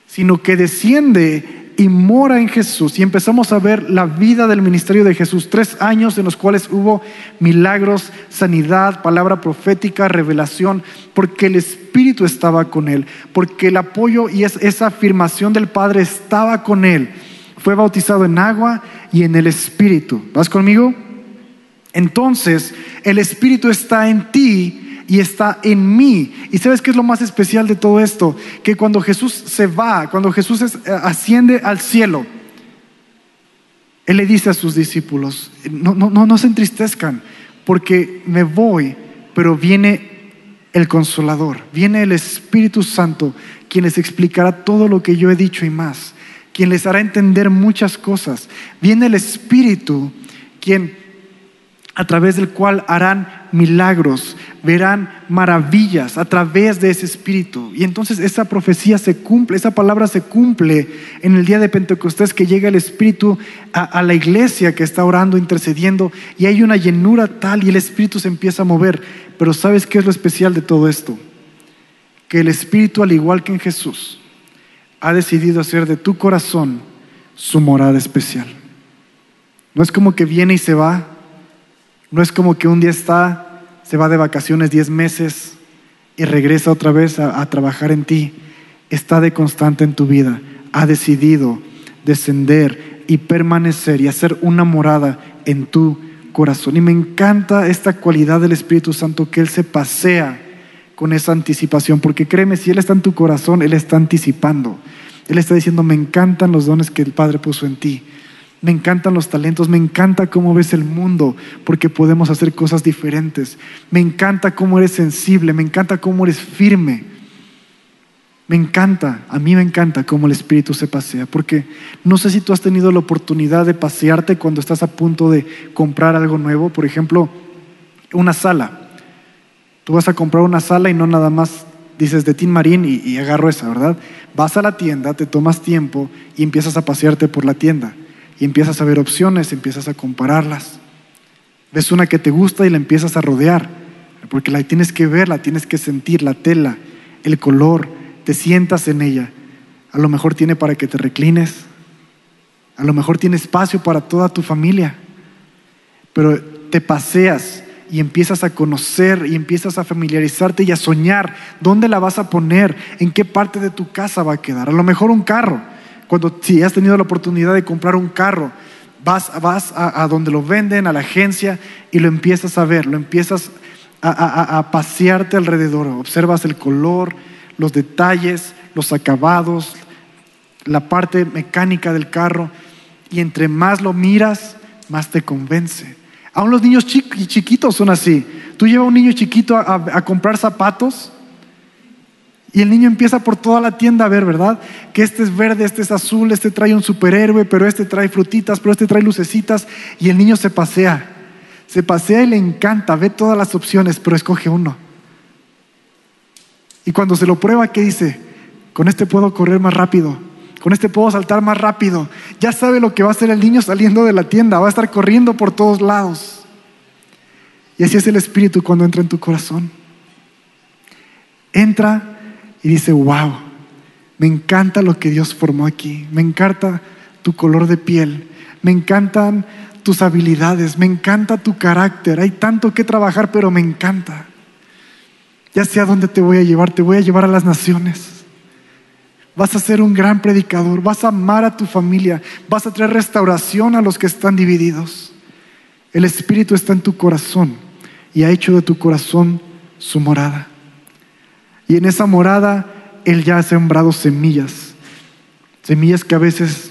sino que desciende y mora en Jesús. Y empezamos a ver la vida del ministerio de Jesús, tres años en los cuales hubo milagros, sanidad, palabra profética, revelación, porque el Espíritu estaba con él, porque el apoyo y esa afirmación del Padre estaba con él. Fue bautizado en agua y en el Espíritu. ¿Vas conmigo? Entonces, el Espíritu está en ti y está en mí. ¿Y sabes qué es lo más especial de todo esto? Que cuando Jesús se va, cuando Jesús eh, asciende al cielo, Él le dice a sus discípulos, no, no, no, no se entristezcan, porque me voy, pero viene el consolador, viene el Espíritu Santo, quien les explicará todo lo que yo he dicho y más, quien les hará entender muchas cosas. Viene el Espíritu, quien a través del cual harán milagros, verán maravillas a través de ese espíritu. Y entonces esa profecía se cumple, esa palabra se cumple en el día de Pentecostés que llega el espíritu a, la iglesia que está orando, intercediendo, y hay una llenura tal y el espíritu se empieza a mover. Pero ¿sabes qué es lo especial de todo esto? Que el espíritu, al igual que en Jesús, ha decidido hacer de tu corazón su morada especial. No es como que viene y se va, no es como que un día está, se va de vacaciones 10 meses y regresa otra vez a, trabajar en ti. Está de constante en tu vida. Ha decidido descender y permanecer y hacer una morada en tu corazón. Y me encanta esta cualidad del Espíritu Santo que Él se pasea con esa anticipación, porque créeme, si Él está en tu corazón, Él está anticipando. Él está diciendo, me encantan los dones que el Padre puso en ti. Me encantan los talentos, me encanta cómo ves el mundo, porque podemos hacer cosas diferentes. Me encanta cómo eres sensible, me encanta cómo eres firme. Me encanta, a mí me encanta cómo el Espíritu se pasea, porque no sé si tú has tenido la oportunidad de pasearte cuando estás a punto de comprar algo nuevo, por ejemplo, una sala. Tú vas a comprar una sala y no nada más dices de Tin Marín y, y agarro esa, ¿verdad? Vas a la tienda, te tomas tiempo y empiezas a pasearte por la tienda y empiezas a ver opciones, empiezas a compararlas. Ves una que te gusta y la empiezas a rodear, porque la tienes que ver, la tienes que sentir, la tela, el color, te sientas en ella. A lo mejor tiene para que te reclines. A lo mejor tiene espacio para toda tu familia. Pero te paseas y empiezas a conocer y empiezas a familiarizarte y a soñar dónde la vas a poner, en qué parte de tu casa va a quedar. A lo mejor un carro. Cuando si has tenido la oportunidad de comprar un carro, vas, vas a, donde lo venden, a la agencia, y lo empiezas a ver, lo empiezas a, a pasearte alrededor. Observas el color, los detalles, los acabados, la parte mecánica del carro, y entre más lo miras, más te convence. Aún los niños chiquitos son así. Tú llevas a un niño chiquito a, comprar zapatos y el niño empieza por toda la tienda a ver, ¿verdad? Que este es verde, este es azul, este trae un superhéroe, pero este trae frutitas, pero este trae lucecitas y el niño se pasea. Se pasea y le encanta, ve todas las opciones, pero escoge uno. Y cuando se lo prueba, ¿qué dice? Con este puedo correr más rápido. Con este puedo saltar más rápido. Ya sabe lo que va a hacer el niño saliendo de la tienda. Va a estar corriendo por todos lados. Y así es el Espíritu cuando entra en tu corazón. Entra y dice, wow, me encanta lo que Dios formó aquí. Me encanta tu color de piel. Me encantan tus habilidades. Me encanta tu carácter. Hay tanto que trabajar, pero me encanta. Ya sé a dónde te voy a llevar, te voy a llevar a las naciones. Vas a ser un gran predicador, vas a amar a tu familia, vas a traer restauración a los que están divididos. El Espíritu está en tu corazón y ha hecho de tu corazón su morada. Y en esa morada Él ya ha sembrado semillas, semillas que a veces,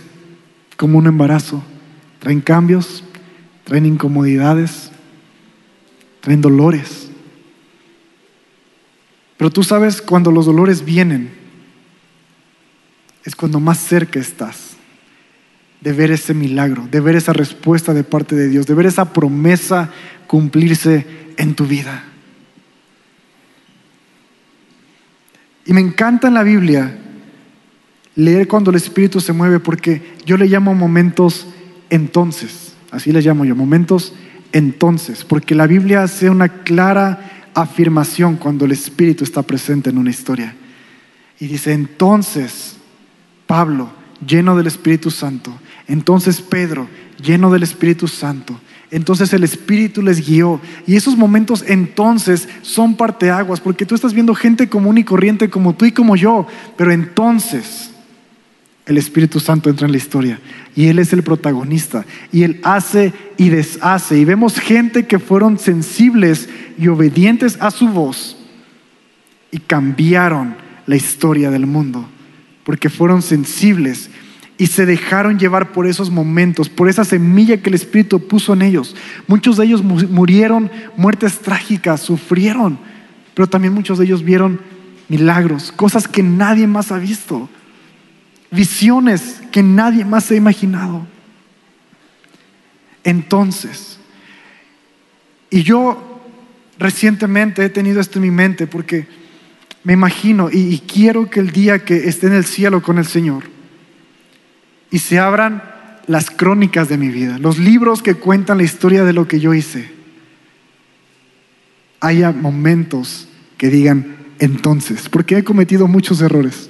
como un embarazo, traen cambios, traen incomodidades, traen dolores. Pero tú sabes, cuando los dolores vienen, es cuando más cerca estás de ver ese milagro, de ver esa respuesta de parte de Dios, de ver esa promesa cumplirse en tu vida. Y me encanta en la Biblia leer cuando el Espíritu se mueve, porque yo le llamo momentos entonces, así le llamo yo, momentos entonces, porque la Biblia hace una clara afirmación cuando el Espíritu está presente en una historia. Y dice, entonces Pablo, lleno del Espíritu Santo, entonces Pedro, lleno del Espíritu Santo, entonces el Espíritu les guió. Y esos momentos entonces son parteaguas, porque tú estás viendo gente común y corriente como tú y como yo, pero entonces el Espíritu Santo entra en la historia y Él es el protagonista y Él hace y deshace. Y vemos gente que fueron sensibles y obedientes a su voz y cambiaron la historia del mundo porque fueron sensibles y se dejaron llevar por esos momentos, por esa semilla que el Espíritu puso en ellos. Muchos de ellos murieron muertes trágicas, sufrieron, pero también muchos de ellos vieron milagros, cosas que nadie más ha visto visiones que nadie más se ha imaginado. Entonces, y yo recientemente he tenido esto en mi mente porque me imagino y, quiero que el día que esté en el cielo con el Señor y se abran las crónicas de mi vida, los libros que cuentan la historia de lo que yo hice, haya momentos que digan entonces, porque he cometido muchos errores.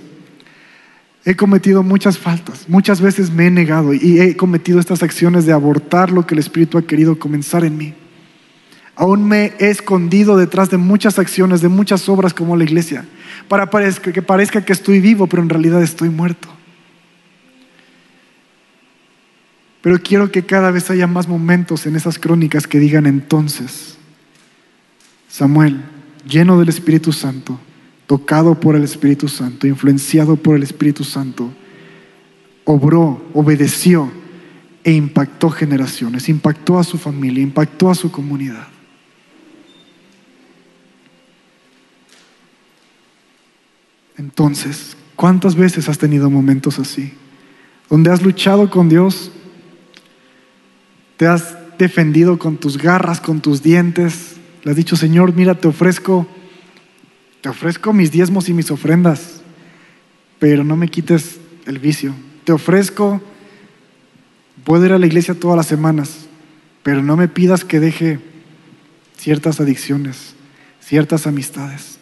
He cometido muchas faltas, muchas veces me he negado y he cometido estas acciones de abortar lo que el Espíritu ha querido comenzar en mí. Aún me he escondido detrás de muchas acciones, de muchas obras como la iglesia, para que parezca que estoy vivo, pero en realidad estoy muerto. Pero quiero que cada vez haya más momentos en esas crónicas que digan entonces, Samuel, lleno del Espíritu Santo, tocado por el Espíritu Santo, influenciado por el Espíritu Santo, obró, obedeció e impactó generaciones, impactó a su familia, impactó a su comunidad. Entonces, ¿cuántas veces has tenido momentos así? Donde has luchado con Dios, te has defendido con tus garras, con tus dientes, le has dicho, Señor, mira, te ofrezco, te ofrezco mis diezmos y mis ofrendas, pero no me quites el vicio. Te ofrezco, puedo ir a la iglesia todas las semanas, pero no me pidas que deje ciertas adicciones, ciertas amistades.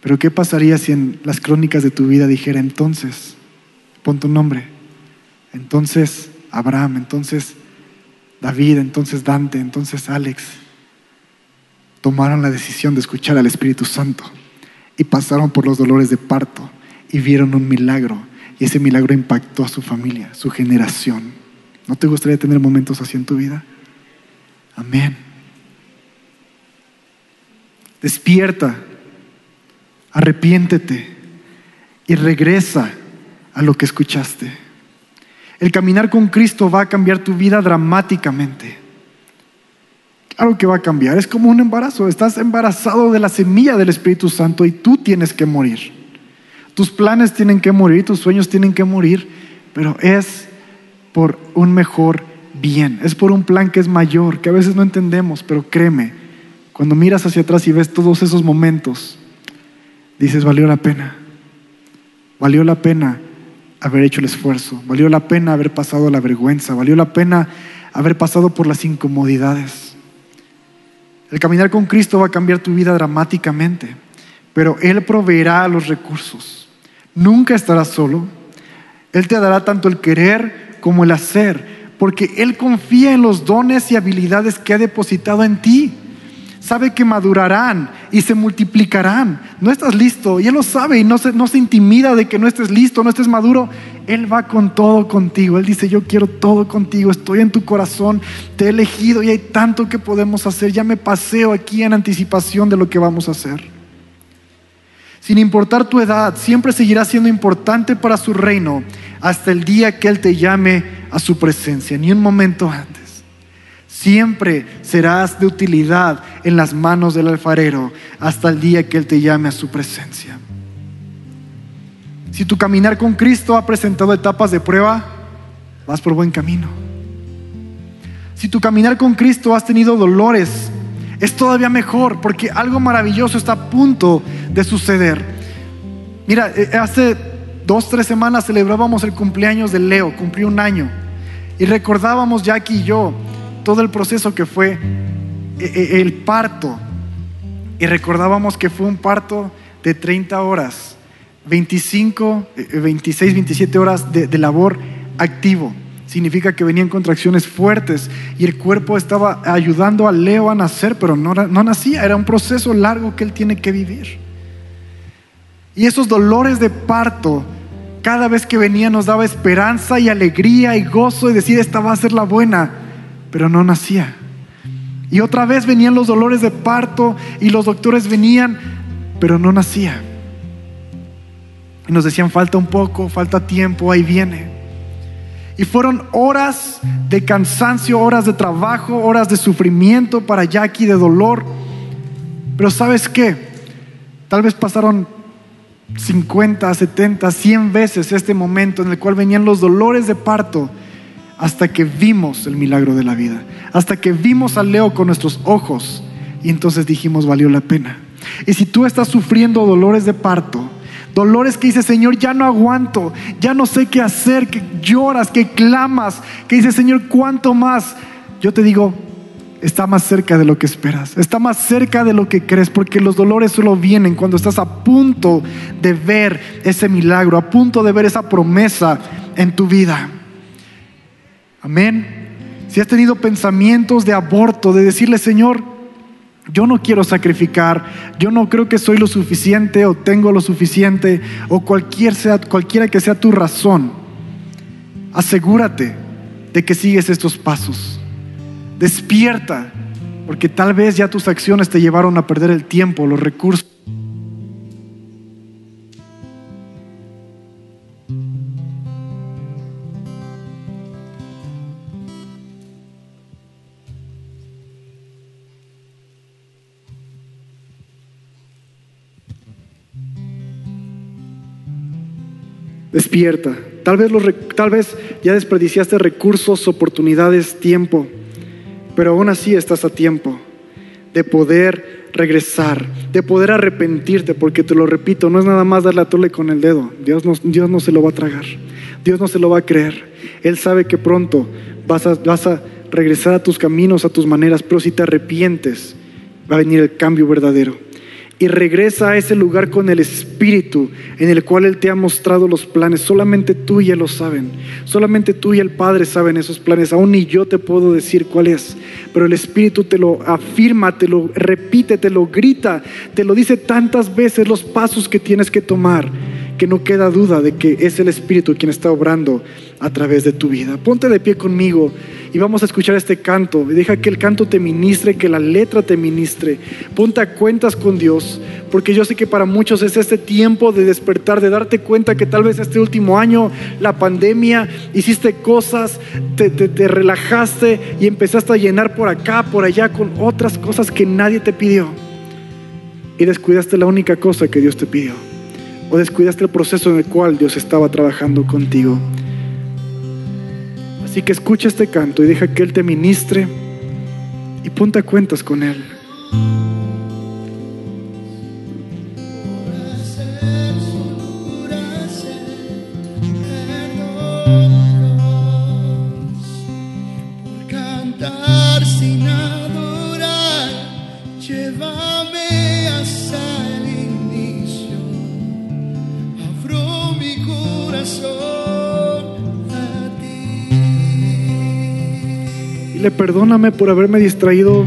Pero ¿qué pasaría si en las crónicas de tu vida dijera entonces, pon tu nombre, entonces Abraham, entonces David, entonces Dante, entonces Alex, tomaron la decisión de escuchar al Espíritu Santo y pasaron por los dolores de parto y vieron un milagro y ese milagro impactó a su familia, su generación. ¿No te gustaría tener momentos así en tu vida? Amén. Despierta arrepiéntete y regresa a lo que escuchaste. El caminar con Cristo va a cambiar tu vida dramáticamente. Claro que va a cambiar, es como un embarazo, estás embarazado de la semilla del Espíritu Santo y tú tienes que morir. Tus planes tienen que morir, tus sueños tienen que morir, pero es por un mejor bien, es por un plan que es mayor, que a veces no entendemos, pero créeme, cuando miras hacia atrás y ves todos esos momentos, dices, valió la pena. Valió la pena haber hecho el esfuerzo, valió la pena haber pasado la vergüenza, valió la pena haber pasado por las incomodidades. El caminar con Cristo va a cambiar tu vida dramáticamente, pero Él proveerá los recursos. Nunca estarás solo. Él te dará tanto el querer como el hacer, porque Él confía en los dones y habilidades que ha depositado en ti sabe que madurarán y se multiplicarán. No estás listo y Él lo sabe y no se, no se intimida de que no estés listo, no estés maduro. Él va con todo contigo. Él dice, yo quiero todo contigo, estoy en tu corazón, te he elegido y hay tanto que podemos hacer. Ya me paseo aquí en anticipación de lo que vamos a hacer. Sin importar tu edad, siempre seguirá siendo importante para su reino hasta el día que Él te llame a su presencia, ni un momento antes. Siempre serás de utilidad en las manos del alfarero hasta el día que Él te llame a su presencia. Si tu caminar con Cristo ha presentado etapas de prueba, vas por buen camino. Si tu caminar con Cristo has tenido dolores, es todavía mejor porque algo maravilloso está a punto de suceder. Mira, eh, hace dos, tres semanas celebrábamos el cumpleaños de Leo, cumplió un año. Y recordábamos, Jackie y yo, todo el proceso que fue e, e, el parto. Y recordábamos que fue un parto de 30 horas, 25, 26, 27 horas de, labor activo. Significa que venían contracciones fuertes y el cuerpo estaba ayudando a Leo a nacer, pero no, no nacía. Era un proceso largo que él tiene que vivir. Y esos dolores de parto, cada vez que venía nos daba esperanza y alegría y gozo y decir, esta va a ser la buena pero no nacía. Y otra vez venían los dolores de parto y los doctores venían, pero no nacía. Y nos decían, falta un poco, falta tiempo, ahí viene. Y fueron horas de cansancio, horas de trabajo, horas de sufrimiento para Jackie, de dolor. Pero sabes qué? Tal vez pasaron 50, 70, 100 veces este momento en el cual venían los dolores de parto hasta que vimos el milagro de la vida, hasta que vimos a Leo con nuestros ojos y entonces dijimos valió la pena. Y si tú estás sufriendo dolores de parto, dolores que dices, Señor, ya no aguanto, ya no sé qué hacer, que lloras, que clamas, que dices, Señor, ¿cuánto más? Yo te digo, está más cerca de lo que esperas, está más cerca de lo que crees, porque los dolores solo vienen cuando estás a punto de ver ese milagro, a punto de ver esa promesa en tu vida. Amén. Si has tenido pensamientos de aborto, de decirle, Señor, yo no quiero sacrificar, yo no creo que soy lo suficiente o tengo lo suficiente o cualquier sea, cualquiera que sea tu razón, asegúrate de que sigues estos pasos. Despierta, porque tal vez ya tus acciones te llevaron a perder el tiempo, los recursos. Despierta. Tal vez, tal vez ya desperdiciaste recursos, oportunidades, tiempo, pero aún así estás a tiempo de poder regresar, de poder arrepentirte, porque te lo repito, no es nada más dar la tole con el dedo. Dios no, Dios no se lo va a tragar, Dios no se lo va a creer. Él sabe que pronto vas a, vas a regresar a tus caminos, a tus maneras, pero si te arrepientes, va a venir el cambio verdadero y regresa a ese lugar con el Espíritu en el cual Él te ha mostrado los planes. Solamente tú y Él lo saben. Solamente tú y el Padre saben esos planes. Aún ni yo te puedo decir cuál es. Pero el Espíritu te lo afirma, te lo repite, te lo grita, te lo dice tantas veces los pasos que tienes que tomar que no queda duda de que es el Espíritu quien está obrando a través de tu vida. Ponte de pie conmigo y vamos a escuchar este canto. Deja que el canto te ministre, que la letra te ministre. Ponte a cuentas con Dios, porque yo sé que para muchos es este tiempo de despertar, de darte cuenta que tal vez este último año, la pandemia, hiciste cosas, te, te relajaste y empezaste a llenar por acá, por allá con otras cosas que nadie te pidió. Y descuidaste la única cosa que Dios te pidió o descuidaste el proceso en el cual Dios estaba trabajando contigo. Así que escucha este canto y deja que Él te ministre y ponte a cuentas con Él. Perdóname por haberme distraído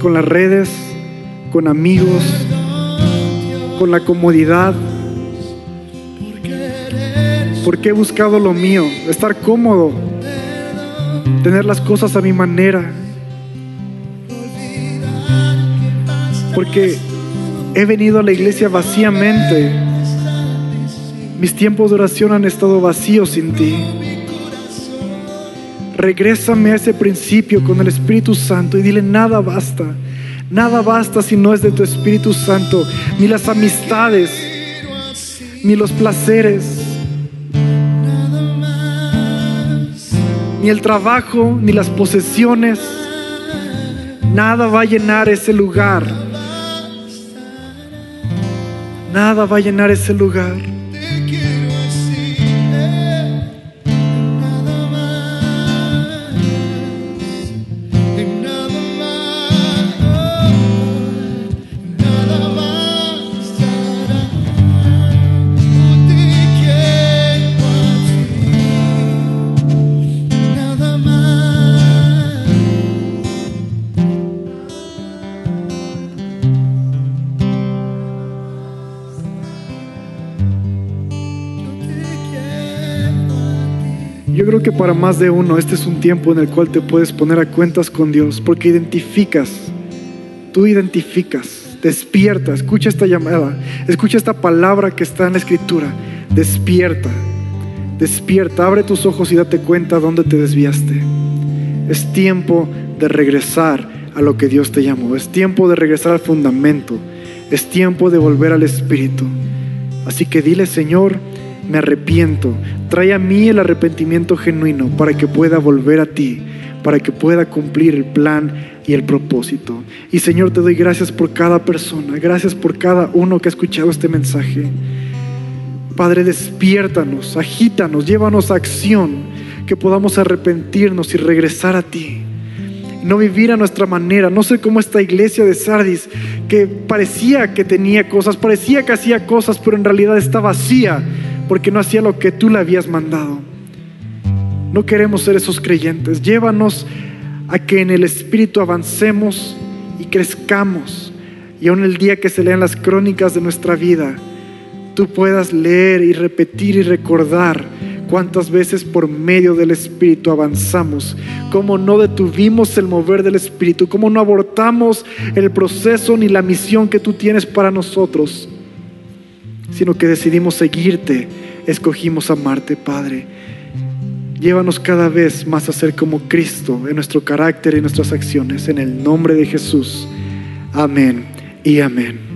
con las redes, con amigos, con la comodidad. Porque he buscado lo mío, estar cómodo, tener las cosas a mi manera. Porque he venido a la iglesia vacíamente. Mis tiempos de oración han estado vacíos sin ti. Regrésame a ese principio con el Espíritu Santo y dile, nada basta. Nada basta si no es de tu Espíritu Santo, ni las amistades, ni los placeres, ni el trabajo, ni las posesiones. Nada va a llenar ese lugar. Nada va a llenar ese lugar. Que para más de uno este es un tiempo en el cual te puedes poner a cuentas con Dios, porque identificas, tú identificas, despierta, escucha esta llamada, escucha esta palabra que está en la escritura, despierta, despierta, abre tus ojos y date cuenta dónde te desviaste. Es tiempo de regresar a lo que Dios te llamó, es tiempo de regresar al fundamento, es tiempo de volver al Espíritu. Así que dile, Señor, me arrepiento. Trae a mí el arrepentimiento genuino para que pueda volver a ti, para que pueda cumplir el plan y el propósito. Y Señor, te doy gracias por cada persona, gracias por cada uno que ha escuchado este mensaje. Padre, despiértanos, agítanos, llévanos a acción, que podamos arrepentirnos y regresar a ti. No vivir a nuestra manera, no sé cómo esta iglesia de Sardis, que parecía que tenía cosas, parecía que hacía cosas, pero en realidad está vacía porque no hacía lo que tú le habías mandado. No queremos ser esos creyentes. Llévanos a que en el Espíritu avancemos y crezcamos. Y aún el día que se lean las crónicas de nuestra vida, tú puedas leer y repetir y recordar cuántas veces por medio del Espíritu avanzamos, cómo no detuvimos el mover del Espíritu, cómo no abortamos el proceso ni la misión que tú tienes para nosotros, sino que decidimos seguirte, escogimos amarte, Padre. Llévanos cada vez más a ser como Cristo en nuestro carácter y nuestras acciones, en el nombre de Jesús. Amén y amén.